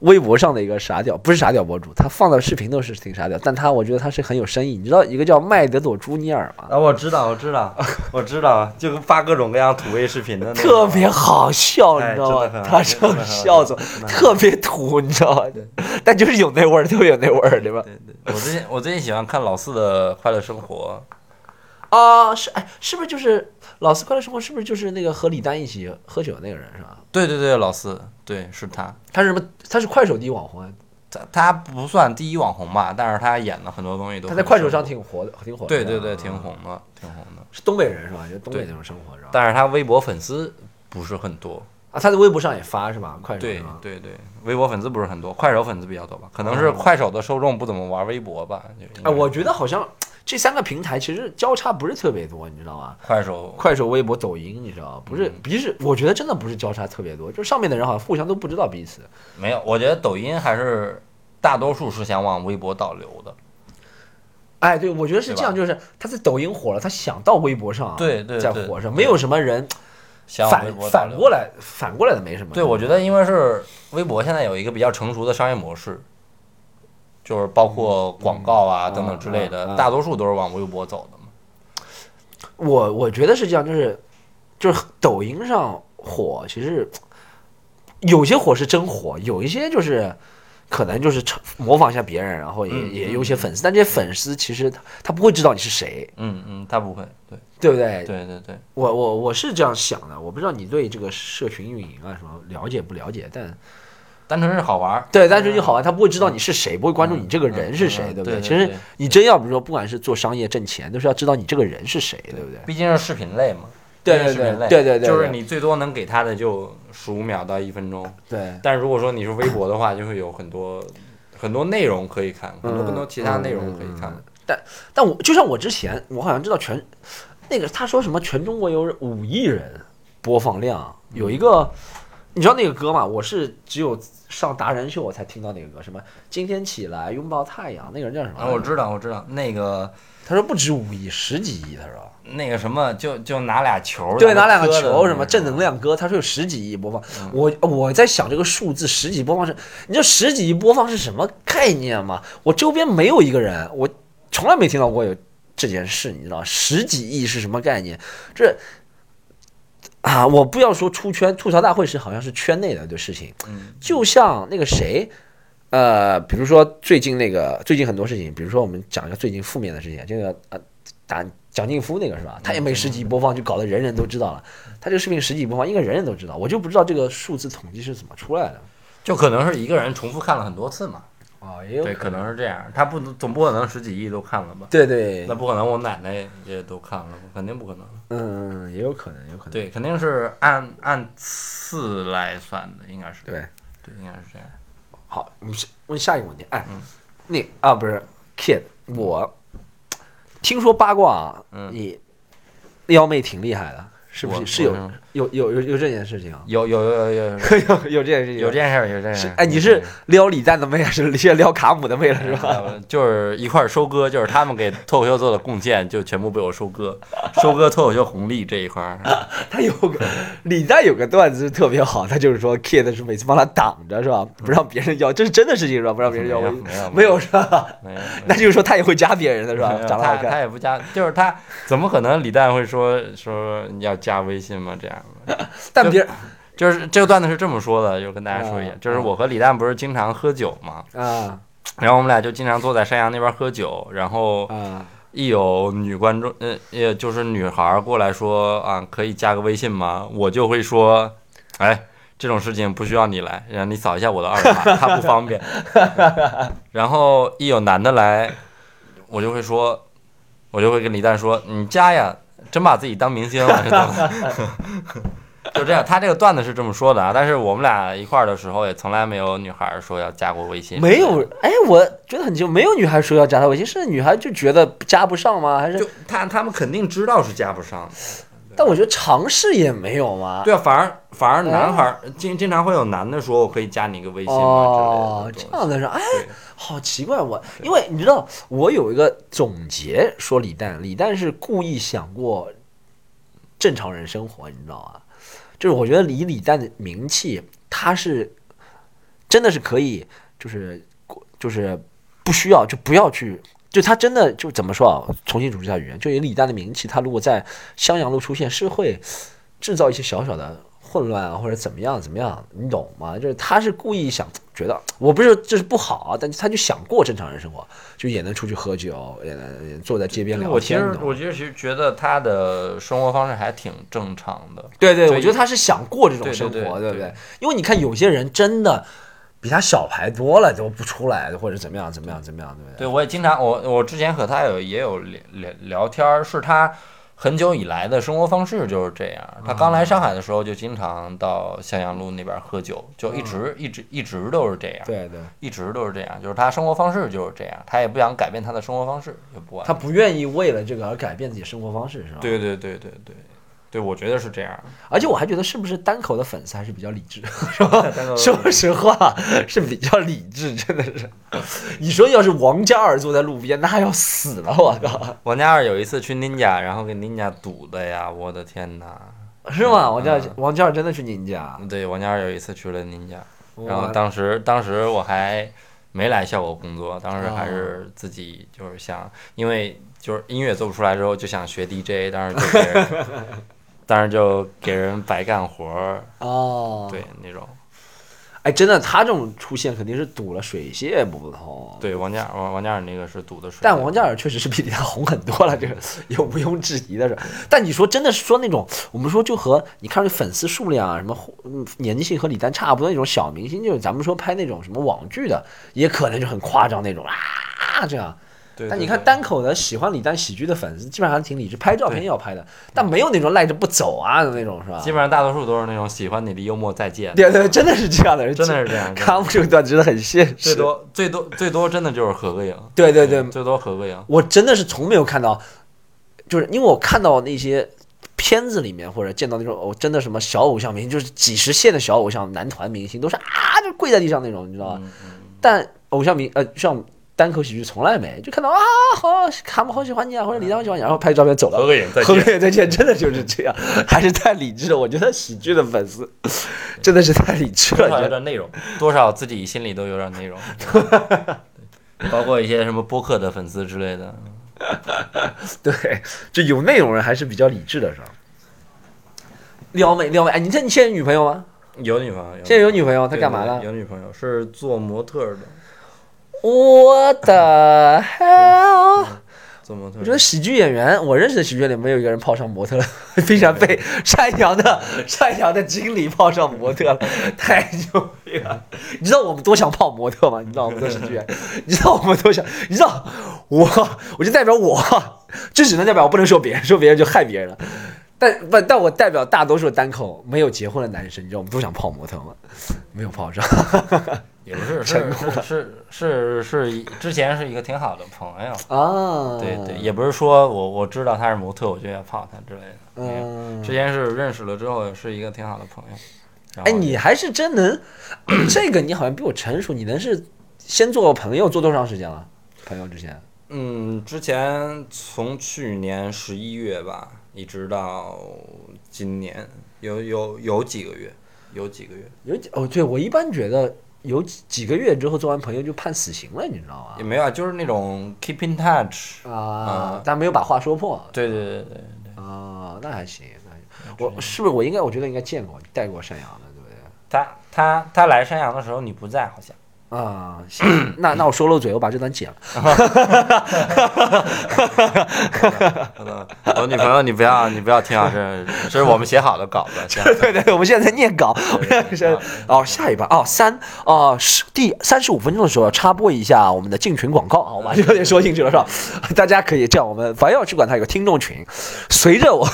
微博上的一个傻屌，不是傻屌博主，他放的视频都是挺傻屌，但他我觉得他是很有深意。你知道一个叫麦德朵朱尼尔吗？啊，我知道，我知道，我知道，就发各种各样土味视频的那，特别好笑，你哎知道吗他这真的很好笑死我，真的很特别土，你知道吗？但就是有那味儿，特别有那味儿，对吧？对对，我最近我最近喜欢看老四的快乐生活，啊，是哎，是不是就是老四快乐生活？是不是就是那个和李丹一起喝酒那个人是吧？对对对，老四，对，是他。他是什么？他是快手第一网红，啊他他不算第一网红吧，但是他演的很多东西都他在快手上挺火的，挺火的。对对对，啊挺红的，挺红的。是东北人是吧？就东北那种生活是吧？但是他微博粉丝不是很多，啊，他在微博上也发是吧？快手对对对，微博粉丝不是很多，快手粉丝比较多吧？可能是快手的受众不怎么玩微博吧？就应该哎，我觉得好像这三个平台其实交叉不是特别多，你知道吗？快手快手、微博、抖音，你知道？不是，嗯不是，我觉得真的不是交叉特别多，就上面的人好像互相都不知道彼此。没有，我觉得抖音还是大多数是想往微博导流的。哎，对，我觉得是这样，就是他在抖音火了，他想到微博上，对对对再火上，没有什么人反反过来，反过来的没什么。对，我觉得因为是微博现在有一个比较成熟的商业模式，就是包括广告啊嗯等等之类的，大多数都是往微博走的嘛。我我觉得是这样，就是就是抖音上火，其实有些火是真火，有一些就是可能就是模仿一下别人，然后也、嗯也有一些粉丝，但这些粉丝其实他他不会知道你是谁，嗯嗯，他不会，对对不对？对对对，我我我是这样想的，我不知道你对这个社群运营啊什么了解不了解，但单纯是好玩儿。对，单纯就好玩，他不会知道你是谁，不会关注你这个人是谁，对不对不其实你真要比如说，不管是做商业挣钱，都是要知道你这个人是谁，对不对？毕竟是视频类嘛。对对对对对对对就是你最多能给他的就十五秒到一分钟，对，但如果说你是微博的话，就会有很多很多内容可以看，很多嗯很多其他内容可以看。但我就像我之前，我好像知道全那个他说什么全中国有五亿人播放量，有一个你知道那个歌吗？我是只有上达人秀我才听到那个歌，什么今天起来拥抱太阳，那个人叫什么？啊，我知道，我知道，那个他说不止五亿，十几亿，他说。那个什么，就就拿俩球，对，拿两个球，什么正能量歌，他说有十几亿播放。我我在想这个数字十几亿播放是，你知道十几亿播放是什么概念吗？我周边没有一个人，我从来没听到过有这件事，你知道十几亿是什么概念？这啊，我不要说出圈，吐槽大会是好像是圈内的的事情，嗯就像那个谁。呃，比如说最近那个最近很多事情，比如说我们讲一个最近负面的事情，这个呃打蒋劲夫那个是吧？他也没十几亿播放，就搞得人人都知道了。他这个视频十几亿播放，应该人人都知道，我就不知道这个数字统计是怎么出来的。就可能是一个人重复看了很多次嘛。啊，也有对，可能是这样。他不总不可能十几亿都看了吧？对对那，不可能，我奶奶也都看了，肯定不可能。嗯，也有可能，有可能。对，肯定是按按次来算的，应该是。对，对，应该是这样。好，你是问下一个问题，哎，嗯那啊不是 Kid，我听说八卦啊，嗯。你撩妹挺厉害的，是不是？是有有有有有这件事情啊？有有有有 有有有这件事情，有这件事儿，有这件事儿。哎，你是撩李诞的妹还是是撩卡姆的妹了是吧？呃就是一块收割，就是他们给脱口秀做的贡献，就全部被我收割，收割脱口秀红利这一块。他有个李诞有个段子是特别好，他就是说 Kid 是每次帮他挡着是吧？不让别人要，这是真的事情是吧？不让别人要没有没有是吧？没有，那就是说他也会加别人的是吧没？有长得好他他，也不加，就是他怎么可能李诞会说说你要加微信吗？这样的，但别人就是这个段子是这么说的，就跟大家说一下啊，就是我和李诞不是经常喝酒嘛，啊然后我们俩就经常坐在山羊那边喝酒，然后啊一有女观众，呃，也就是女孩儿过来说啊，可以加个微信吗？我就会说，哎，这种事情不需要你来，让你扫一下我的二维码，他不方便。然后一有男的来，我就会说，我就会跟李诞说，你加呀，真把自己当明星了，是怎么？就这样，他这个段子是这么说的啊，但是我们俩一块儿的时候，也从来没有女孩儿说要加过微信，没有，哎，我觉得很奇怪，没有女孩说要加他微信，是女孩就觉得加不上吗？还是就？他他们肯定知道是加不上的。但我觉得尝试也没有嘛？对啊，反而反而男孩儿经经常会有男的说我可以加你一个微信吗哦，这之类的样的是，哎，好奇怪我，因为你知道，我有一个总结说李诞，李诞是故意想过正常人生活，你知道吗？就是我觉得以李诞的名气，他是真的是可以，就是就是不需要就不要去。就他真的就怎么说啊？重新组织一下语言，就以李诞的名气，他如果在襄阳路出现，是会制造一些小小的混乱啊，或者怎么样怎么样，你懂吗？就是他是故意想觉得，我不是说这是不好啊，但是他就想过正常人生活，就也能出去喝酒，也能也坐在街边聊我其天。我其实觉得他的生活方式还挺正常的，对对，我觉得他是想过这种生活，对不对对？因为你看有些人真的比他小牌多了，都不出来，或者怎么样怎么样怎么样，对不对我也经常我我之前和他有也有聊聊聊天儿，是他。很久以来的生活方式就是这样。他刚来上海的时候就经常到向阳路那边喝酒，就一直一直一直都是这样。对对，一直都是这样，就是他生活方式就是这样，他也不想改变他的生活方式，也不他不愿意为了这个而改变自己生活方式，是吧？。对对对对对对，我觉得是这样。而且我还觉得是不是单口的粉丝还是比较理智，是吧？说实话是比较理智，真的是。你说要是王嘉尔坐在路边，那要死了，我靠！王嘉尔有一次去 Ninja，然后给 Ninja 堵的呀，我的天哪！是吗？王嘉王嘉尔真的去宁家，对，王嘉尔有一次去了 Ninja，然后当时当时我还没来效果工作，当时还是自己就是想，因为就是音乐做不出来之后就想学 DJ，当时就当时就给人白干活儿，哦，对那种。哎，真的，他这种出现肯定是堵了水泄不通。，对，王嘉尔王王嘉尔那个是堵的水，但王嘉尔确实是比他红很多了，这个有毋庸置疑的是。但你说真的是说那种，我们说就和你看这粉丝数量啊，什么嗯年纪性和李诞差不多那种小明星，就是咱们说拍那种什么网剧的，也可能就很夸张那种啊这样。对，但对对你看单口的喜欢李诞喜剧的粉丝，基本上挺理智，拍照片也要拍的，但没有那种赖着不走啊的那种，是吧？基本上大多数都是那种喜欢你的幽默再见，对对，真的是这样的人，真的是这样。真的卡姆这个段子真的很现实。最多最多最多真的就是合个影，对对对，最多合个影。我真的是从没有看到，就是因为我看到那些片子里面或者见到那种哦，真的什么小偶像明星，就是几十线的小偶像男团明星，都是啊就跪在地上那种，你知道吧？嗯嗯但偶像明呃像单口喜剧从来没，就看到啊好卡姆好喜欢你啊，或者李诞好喜欢你，然后拍照片走了。合个影再合见。个影再见，真的就是这样，还是太理智了。我觉得喜剧的粉丝真的是太理智多少有。点内容，多少自己心里都有点内容，对 包括一些什么播客的粉丝之类的。对，就有内容人还是比较理智的，是吧？撩妹撩妹，哎，你这你现在有女朋友吗？有女朋友，现在有女朋友，他对对干嘛了？有女朋友，是做模特的，我的 hell！我觉得喜剧演员，我认识的喜剧演员没有一个人泡上模特了，非常被山羊的山羊的经理泡上模特了，太牛逼了！你知道我们多想泡模特吗？你知道我们多喜剧演员，你知道我们多想，你知道我，我就代表我，就只能代表我，不能说别人，说别人就害别人了。但不，但我代表大多数单口没有结婚的男生，你知道我们都想泡模特吗？没有泡上。也不是，成是是是是是之前是一个挺好的朋友，啊，对对，也不是说我我知道他是模特，我就要泡他之类的。嗯之前是认识了之后是一个挺好的朋友。然哎，你还是真能，这个你好像比我成熟。你能是先做朋友做多长时间了？朋友之前嗯，之前从去年十一月吧，一直到今年，有有有几个月，有几个月，有几哦，对我一般觉得有几几个月之后做完朋友就判死刑了，你知道吗也没有啊，就是那种 keep in touch。吗？啊，但没有把话说破对对对对对，啊，那还行，那我是不是我应该？我觉得应该见过带过山羊的，对不对？他他他来山羊的时候你不在，好像。啊，行，那那我说漏嘴，我把这段剪了。我女朋友，你不要你不要听啊，这这是我们写好的稿子。这样 对对，我们现在在念稿。哦，下一半哦，三哦是第三十五分钟的时候要插播一下我们的进群广告，好吧，就有点说进去了是吧？大家可以这样，我们凡要去管它有个听众群，随着我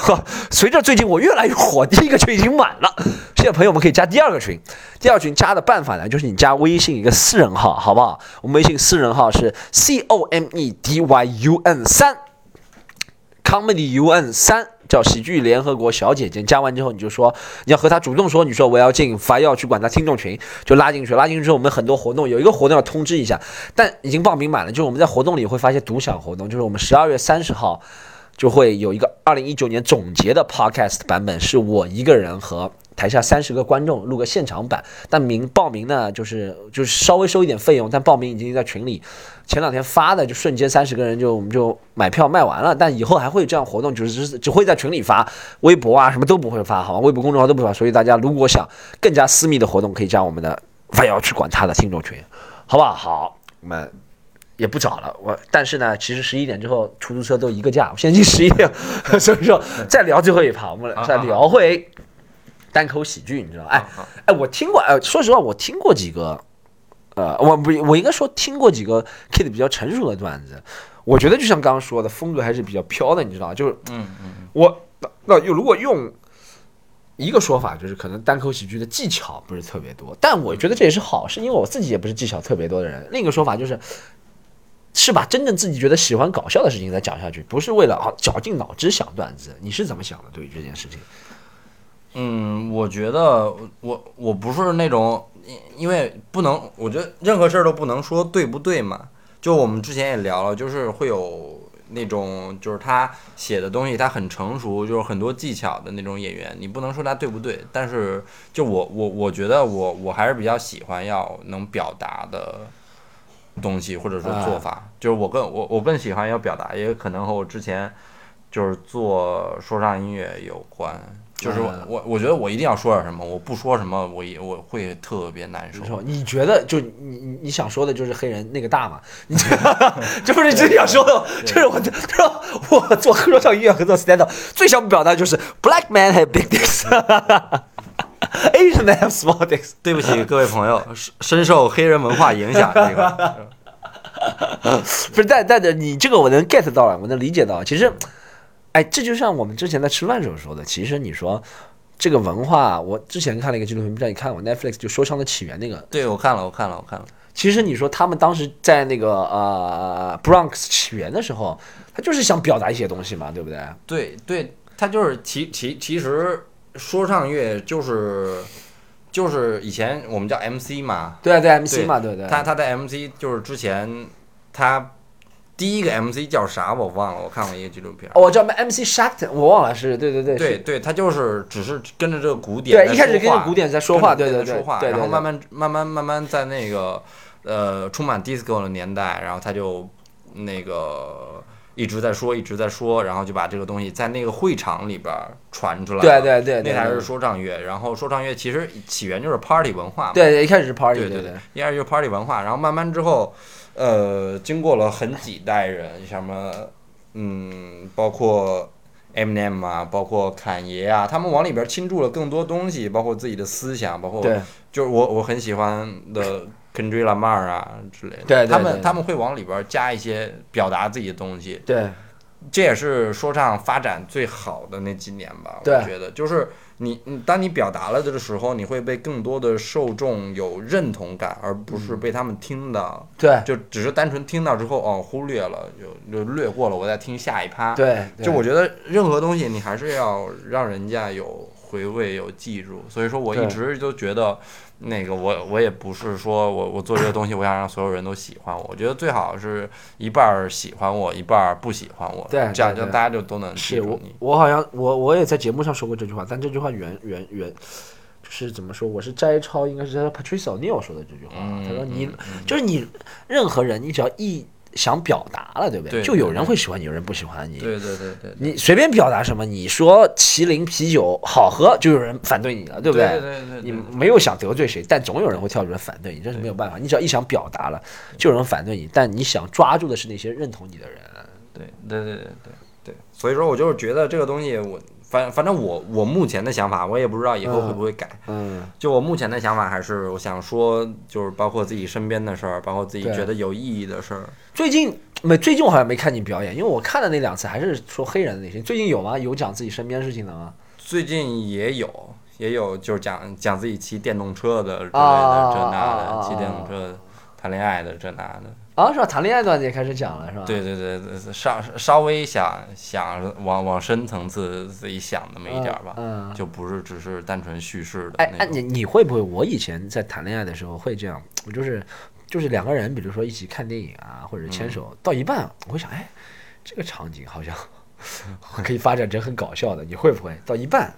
随着最近我越来越火，第一个群已经满了，现在朋友们可以加第二个群，第二群加的办法呢，就是你加微信一个私人号，好不好？我们微信私人号是 C O M E D Y U N 三。Comedy UN 三叫喜剧联合国小姐姐，加完之后你就说你要和她主动说，你说我要进凡要去管她听众群，就拉进去。拉进去之后，我们很多活动，有一个活动要通知一下，但已经报名满了。就是我们在活动里会发一些独享活动，就是我们十二月三十号就会有一个二零一九年总结的 Podcast 版本，是我一个人和台下三十个观众录个现场版。但名报名呢，就是就是稍微收一点费用，但报名已经在群里前两天发的，就瞬间三十个人就我们就买票卖完了。但以后还会有这样活动，就是只会在群里发，微博啊什么都不会发，好吗？微博公众号都不发。所以大家如果想更加私密的活动，可以加我们的凡要去管他的听众群，好不好？好，我们。也不早了，我但是呢，其实十一点之后出租车都一个价，我现在已经十一点，所以说再聊最后一趴，我们再聊会单口喜剧，你知道吗？哎哎，我听过，哎，说实话，我听过几个，呃，我不，我应该说听过几个 Kid 比较成熟的段子，我觉得就像刚刚说的，风格还是比较飘的，你知道吗？就是嗯嗯我那那如果用一个说法，就是可能单口喜剧的技巧不是特别多，但我觉得这也是好事，因为我自己也不是技巧特别多的人。另一个说法就是。是把真正自己觉得喜欢搞笑的事情再讲下去，不是为了啊绞尽脑汁想段子。你是怎么想的？对于这件事情？嗯，我觉得我我不是那种，因因为不能，我觉得任何事儿都不能说对不对嘛。就我们之前也聊了，就是会有那种，就是他写的东西他很成熟，就是很多技巧的那种演员，你不能说他对不对，但是就我我我觉得我我还是比较喜欢要能表达的东西或者说做法，就是我更我我更喜欢要表达，也可能和我之前就是做说唱音乐有关。就是我嗯我我觉得我一定要说点什么，我不说什么，我也我会特别难受你。觉得就你你你想说的就是黑人那个大嘛？这不 是自己想说的，就是我就是我做说唱音乐和做 stand up 最想表达就是 black man have big dicks，Asian man have small dicks。对不起各位朋友，深深受黑人文化影响，这 个不是，但但是你这个我能 get 到了，我能理解到。其实，哎，这就像我们之前在吃饭时候说的，其实你说这个文化，我之前看了一个纪录片，不知道你看过 Netflix 就说唱的起源那个。对我看了，我看了，我看了。其实你说他们当时在那个呃 Bronx 起源的时候，他就是想表达一些东西嘛，对不对？对对，他就是其其其实说唱乐就是就是以前我们叫 MC 嘛，对啊，对 MC 嘛，对不对？他他在 MC 就是之前他第一个 MC 叫啥我忘了，我看过一个纪录片。哦，我叫 MC Shark，我忘了是，对对对，对对，他就是只是跟着这个鼓点对，在一开始跟着古典在说话，跟对对对，说话，然后慢慢慢慢慢慢在那个呃充满 disco 的年代，然后他就那个一直在说，一直在说，然后就把这个东西在那个会场里边儿传出来了。对对对那才是说唱乐。然后说唱乐其实起源就是 party 文化嘛。对对，一开始是 party，对对对，一开始就是 party 文化，然后慢慢之后，呃，经过了很几代人，什么，嗯，包括 Eminem 啊，包括侃爷啊，他们往里边倾注了更多东西，包括自己的思想，包括对就是我我很喜欢的 Kendrick Lamar 啊之类的，对对他们他们会往里边加一些表达自己的东西，对。这也是说唱发展最好的那几年吧，我觉得就是你，你当你表达了的时候，你会被更多的受众有认同感，而不是被他们听到，对。就只是单纯听到之后哦忽略了，就就略过了，我再听下一趴。，对，就我觉得任何东西你还是要让人家有回味、有记住，所以说我一直都觉得。那个我我也不是说我我做这个东西我想让所有人都喜欢我，我觉得最好是一半儿喜欢我，一半儿不喜欢我，对对对这样就大家就都能记是我住你。我好像我我也在节目上说过这句话，但这句话原原原就是怎么说？我是摘抄，应该是 Patricia O'Neill 说的这句话。嗯他说你、就是你任何人，你只要一想表达了，对不对就有人会喜欢你，有人不喜欢你。对对对对，你随便表达什么，你说麒麟啤酒好喝，就有人反对你了，对不对对对对你没有想得罪谁，但总有人会跳出来反对你，这是没有办法。你只要一想表达了，就有人反对你，但你想抓住的是那些认同你的人。对对对对对对，所以说我就是觉得这个东西我。反反正我我目前的想法，我也不知道以后会不会改。嗯，就我目前的想法，还是我想说，就是包括自己身边的事儿，包括自己觉得有意义的事儿。最近没，最近我好像没看你表演，因为我看的那两次还是说黑人的那些。最近有吗？有讲自己身边事情的吗？最近也有也有就是讲讲自己骑电动车的之类的啊这那的，骑电动车谈恋爱的这那的。啊，是吧？谈恋爱段子也开始讲了，是吧？对对对对，稍稍微想想往往深层次自己想那么一点儿吧，嗯。嗯就不是只是单纯叙事的哎哎，那。你你会不会？我以前在谈恋爱的时候会这样，我就是就是两个人，比如说一起看电影啊，或者牵手，到一半我会想，哎，这个场景好像 可以发展成很搞笑的。你会不会到一半？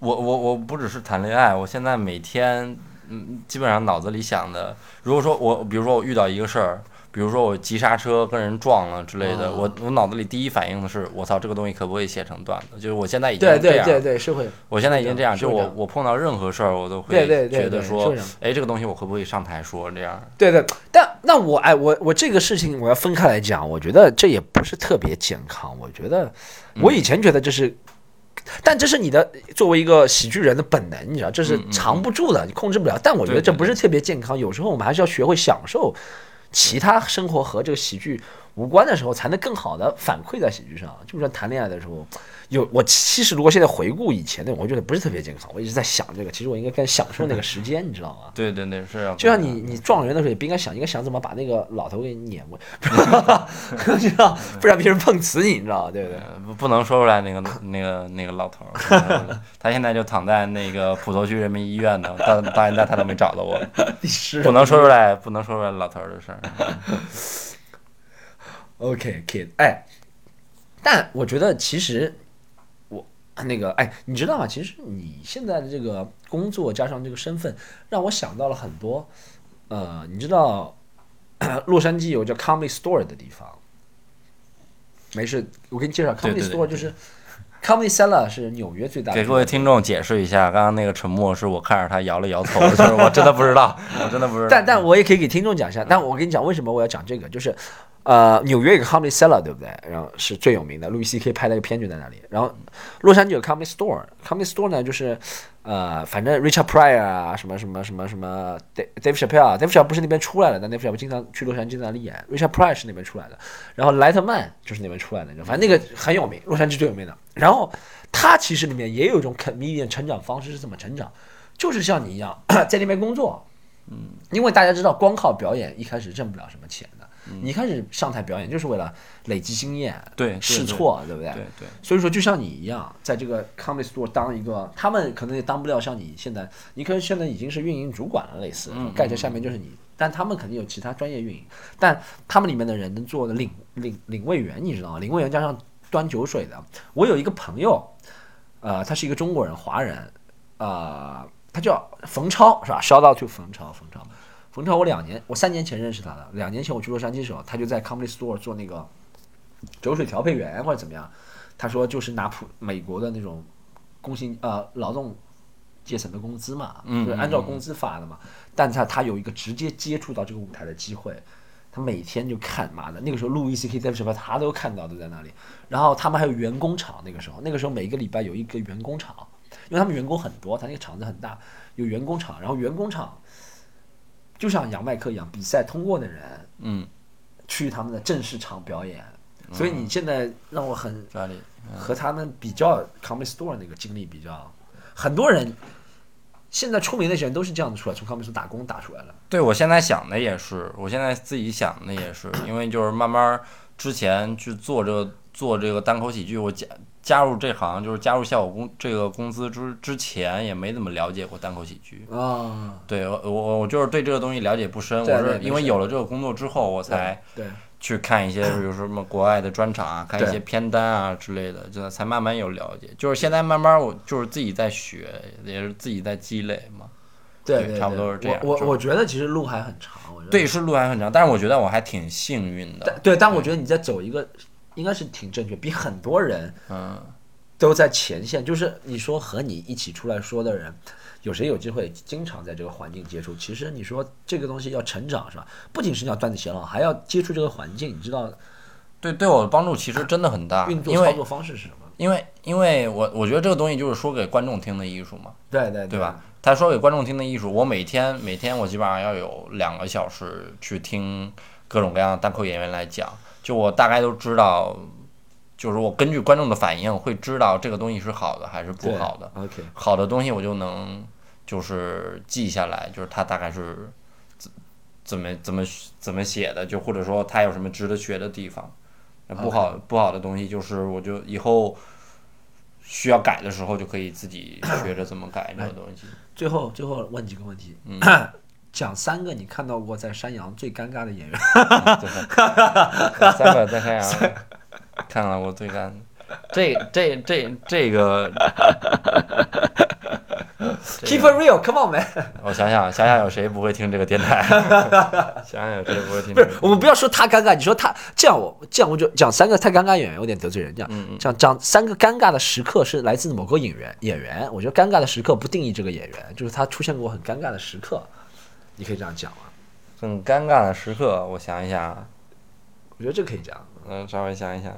我我我不只是谈恋爱，我现在每天嗯，基本上脑子里想的，如果说我比如说我遇到一个事儿。比如说我急刹车跟人撞了之类的，哦我我脑子里第一反应的是，我操，这个东西可不可以写成段子？就是我现在已经对这样，对对对，是会。我现在已经这样，就我我碰到任何事儿，我都会觉得说哎，这个东西我可不可以上台说这样？对对，但那我哎，我我这个事情我要分开来讲，我觉得这也不是特别健康。我觉得我以前觉得这是，但这是你的作为一个喜剧人的本能，你知道，这是藏不住的，你控制不了。但我觉得这不是特别健康。有时候我们还是要学会享受其他生活和这个喜剧无关的时候，才能更好的反馈在喜剧上。就是说谈恋爱的时候，有我其实如果现在回顾以前的，我觉得不是特别健康。我一直在想这个，其实我应该更享受那个时间，你知道吗？对对对，是啊就像你你撞人的时候也不应该想，应该想怎么把那个老头给撵过去，知道？不然别人碰瓷你，你知道吗？对不对？呃不不能说出来那个那个那个老头儿，他现在就躺在那个普陀区人民医院呢，到到现在他都没找到我，不能说出来，不能说出来老头的事儿。OK kid，哎，但我觉得其实我那个哎，你知道吗？其实你现在的这个工作加上这个身份，让我想到了很多。呃，你知道洛杉矶有叫 Comedy Store 的地方，没事，我给你介绍对 Comedy Store 就是 Comedy Cellar 是纽约最大的给。各位听众解释一下，刚刚那个沉默是我看着他摇了摇头，就是我真的不知道，我真的不知道。但但我也可以给听众讲一下，但我跟你讲为什么我要讲这个，就是，呃，纽约有个 Comedy Cellar 对不对？然后是最有名的，路易 C K 拍了个片就在那里。然后洛杉矶有 Comedy Store，Comedy Store 呢就是，呃，反正 Richard Pryor 啊，什么什么什么什么 Dave Dave Chappelle 啊，Dave Chappelle 不是那边出来的，但 Dave Chappelle 经常去洛杉矶那里演，Richard Pryor 是那边出来的，然后莱特曼就是那边出来的，反正那个很有名，洛杉矶最有名的。然后他其实里面也有一种 comedian 成长方式是怎么成长，就是像你一样在那边工作。嗯因为大家知道，光靠表演一开始挣不了什么钱的。你一开始上台表演就是为了累积经验、对对试错，对不对？对对所以说，就像你一样，在这个 comedy store 当一个，他们可能也当不了像你现在，你可能现在已经是运营主管了，类似嗯，盖着下面就是你，但他们肯定有其他专业运营，但他们里面的人能做的领领领位员，你知道吗？领位员加上端酒水的，我有一个朋友，呃，他是一个中国人，华人，呃，他叫冯超，是吧？shout out to 冯超，冯超，冯超，我两年，我三年前认识他的，两年前我去洛杉矶的时候，他就在 comedy store 做那个酒水调配员或者怎么样，他说就是拿普美国的那种工薪呃劳动阶层的工资嘛，嗯就是按照工资发的嘛。但他他有一个直接接触到这个舞台的机会，他每天就看，妈的，那个时候路易 C K 在什么他都看到都在那里。然后他们还有员工厂，那个时候那个时候每个礼拜有一个员工厂，因为他们员工很多，他那个厂子很大，有员工厂，然后员工场就像杨麦克一样，比赛通过的人嗯，去他们的正式场表演。所以你现在让我很和他们比较 Comedy Store 那个经历比较，很多人现在出名的人都是这样子出来，从 Comedy Store 打工打出来的。对我现在想的也是，我现在自己想的也是，因为就是慢慢之前去做这个做这个单口喜剧，我加加入这行就是加入效果公这个公司之之前也没怎么了解过单口喜剧。啊，对我我我就是对这个东西了解不深，我是因为有了这个工作之后，我才对，去看一些，比如说什么国外的专场啊，看一些片单啊之类的，这才慢慢有了解。就是现在慢慢我就是自己在学，也是自己在积累嘛。对对差不多是这样我我我觉得其实路还很长，我觉得对，是路还很长，但是我觉得我还挺幸运的。对，但我觉得你在走一个应该是挺正确，比很多人嗯，都在前线。就是你说和你一起出来说的人，有谁有机会经常在这个环境接触？其实你说这个东西要成长是吧？不仅是要段子写好，还要接触这个环境，你知道对，对我的帮助其实真的很大，运作操作方式是什么？因为因为我我觉得这个东西就是说给观众听的艺术嘛，对对对吧？？他说给观众听的艺术，我每天每天我基本上要有两个小时去听各种各样的单口演员来讲，就我大概都知道，就是我根据观众的反应会知道这个东西是好的还是不好的。OK，好的东西我就能就是记下来，就是他大概是怎怎么怎么怎么写的，就或者说他有什么值得学的地方。那不好不好的东西，就是我就以后需要改的时候就可以自己学着怎么改这个东西。最后最后问几个问题，嗯 讲三个你看到过在山羊最尴尬的演员。对，三个在山羊看了我最尴，这这这这个，Keep it real，come on man。我想想想想有谁不会听这个电台？想想有谁不会听不是这个？，我们不要说他尴尬，你说他这样我这样我就讲三个太尴尬演员有点得罪人，这样嗯嗯讲讲三个尴尬的时刻是来自某个演员演员，我觉得尴尬的时刻不定义这个演员，就是他出现过很尴尬的时刻，你可以这样讲吗？很尴尬的时刻，我想一想啊。我觉得这可以讲嗯，稍微想一想，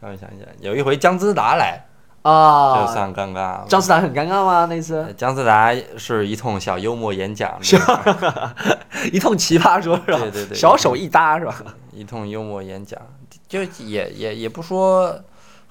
稍微想一想，有一回姜思达来，这啊。算尴尬姜。思达很尴尬吗？那次呃姜思达是一通小幽默演讲，一通奇葩说是吧？对对对小手一搭是吧？一通幽默演讲，就也也也不说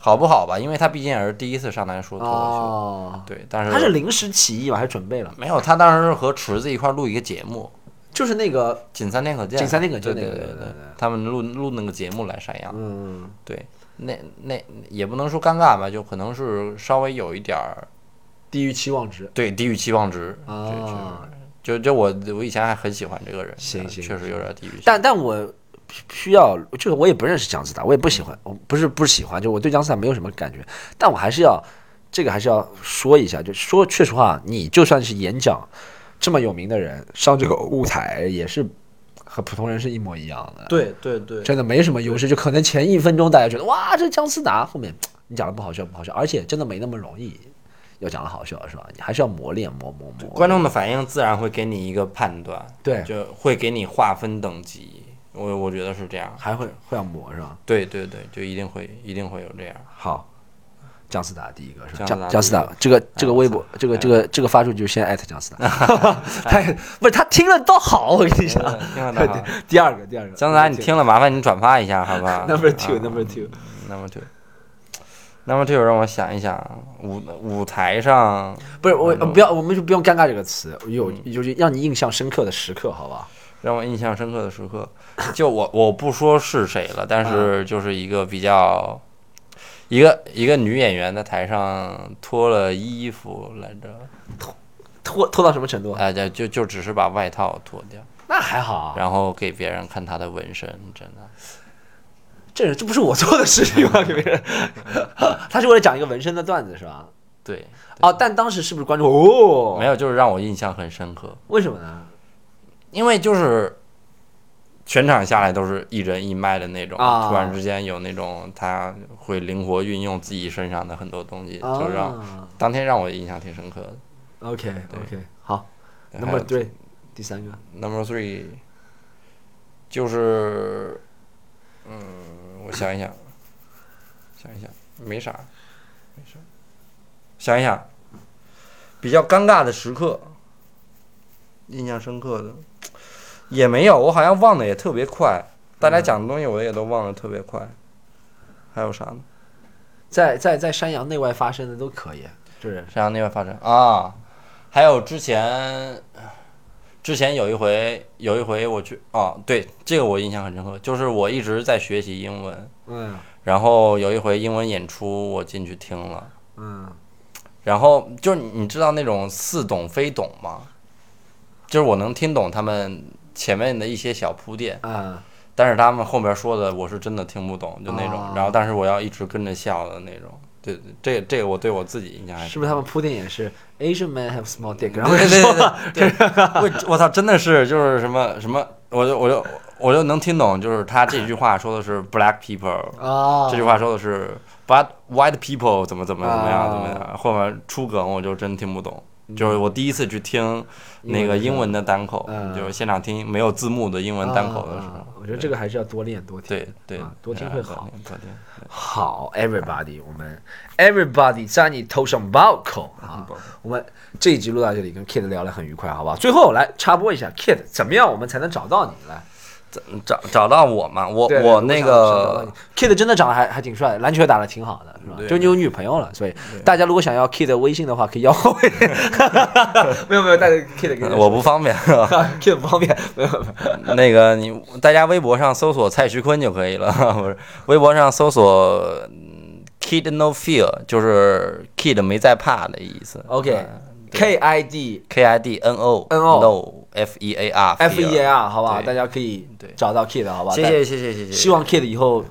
好不好吧，因为他毕竟也是第一次上台说脱口秀，哦，对，但是他是临时起意吧，还是准备了？没有，他当时是和池子一块儿录一个节目，就是那个，仅三天可见，仅三天可见对对对那个对对。对他们录录那个节目来山羊，嗯，对，那那也不能说尴尬吧，就可能是稍微有一点儿低于期望值。对低于期望值。就就我我以前还很喜欢这个人，行行确实有点低于。但但我需要，就是我也不认识姜思达，我也不喜欢，我不是不是喜欢，就我对姜思达没有什么感觉，但我还是要这个还是要说一下，就说确实话，你就算是演讲这么有名的人上这个舞台，也是和普通人是一模一样的，对对对，真的没什么优势，就可能前一分钟大家觉得哇这姜思达，后面你讲的不好笑不好笑，而且真的没那么容易。要讲的好笑是吧？你还是要磨练磨磨磨。观众的反应自然会给你一个判断，对，就会给你划分等级。我我觉得是这样。还会会要磨是吧？对对对，就一定会一定会有这样。好，姜思达第一个是吧？姜姜姜思达这个这个哎微博，这个这个这个发出去就先艾特姜思达。他不是他听了倒好，我跟你讲。听了的好，第二个，第二个，姜思达，你听了麻烦你转发一下，好吧 Number two, 啊 number two。number two。number two 让我想一想，舞舞台上不是我不要，我们就不用“尴尬”这个词，有就是让你印象深刻的时刻，好吧？让我印象深刻的时刻，就我我不说是谁了，但是就是一个比较，一个一个女演员在台上脱了衣服来着，脱脱脱到什么程度？哎，就就就只是把外套脱掉，那还好啊，然后给别人看她的纹身，真的。这这不是我做的事情吗？给别人 他是为了讲一个纹身的段子是吧？对，哦，但当时是不是观众哦？没有，就是让我印象很深刻，为什么呢？因为就是全场下来都是一人一麦的那种，啊突然之间有那种他会灵活运用自己身上的很多东西，就让啊当天让我印象挺深刻的。OK OK 好，那么对第三个 Number three，就是，嗯，我想一想，想一想，没啥，没啥，想一想，比较尴尬的时刻，印象深刻的也没有，我好像忘的也特别快，大家讲的东西我也都忘的特别快。还有啥呢？在在在山羊内外发生的都可以，就是山羊内外发生。啊，还有之前，之前有一回，有一回我去哦，对，这个我印象很深刻，就是我一直在学习英文，嗯。然后有一回英文演出我进去听了，嗯。然后就是你知道那种似懂非懂吗？就是我能听懂他们前面的一些小铺垫，啊但是他们后面说的我是真的听不懂，就那种，哦然后但是我要一直跟着笑的那种。对，这这个我对我自己印象还是不是他们铺垫也是 Asian men have small dick，然后说 我我操，真的是就是什么什么，我就我就我就能听懂，就是他这句话说的是 black people，啊 这句话说的是 but white people 怎么怎么怎么样啊怎么样，后面出梗我就真听不懂。就是我第一次去听那个英文的单口嗯，就是现场听没有字幕的英文单口的时啊候，我觉得这个还是要多练多听。对对啊，多听会好。多听。好，everybody，我们 everybody 在你头上暴扣啊！我们这一集录到这里，跟 Kid 聊得很愉快，好不好？最后来插播一下，Kid 怎么样我们才能找到你？来，找找到我嘛，我对我那个你 Kid 真的长得还还挺帅的，篮球打得挺好的，是吧？就你有女朋友了，所以大家如果想要 Kid 微信的话，可以要我。没有没有，带着 Kid 给你我不方便。Kid 不方便，没有没有。那个你大家微博上搜索蔡徐坤就可以了，不是微博上搜索嗯 Kid No Fear，就是 Kid 没在怕的意思。OK 嗯 K I D K I D N O NO No F E A R F E A R，好不好？大家可以对找到 Kid，好不好？谢谢谢谢谢谢。希望 Kid 以后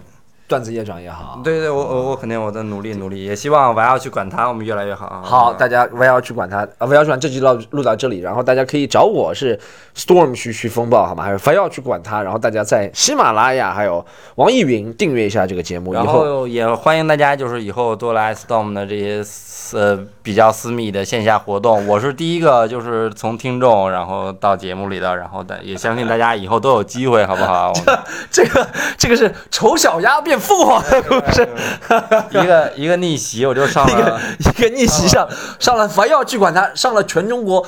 段子越长越好。对对，我我我肯定我在努力努力，也希望我要去管他，我们越来越好。好，大家我要去管他，啊，我要去管这集到录到这里，然后大家可以找我是 Storm 徐徐风暴，好吗？还是非要去管他，然后大家在喜马拉雅还有网易云订阅一下这个节目，以然后后也欢迎大家，就是以后多来 Storm 的这些私呃比较私密的线下活动。我是第一个，就是从听众然后到节目里的，然后的也相信大家以后都有机会，好不好？这 这个这个是丑小鸭变凤凰的故事，一个一个逆袭，我就上 一个了。一个逆袭上上了，凡要去管他，上了全中国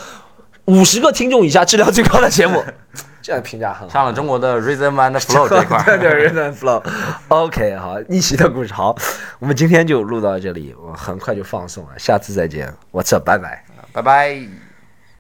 五十个听众以下质量最高的节目，这样评价很好。上了中国的 Rhythm and Flow 这块对儿，对，Rhythm Flow。OK，好，逆袭的故事好，我们今天就录到这里，我很快就放送了，下次再见，我这拜拜。拜拜。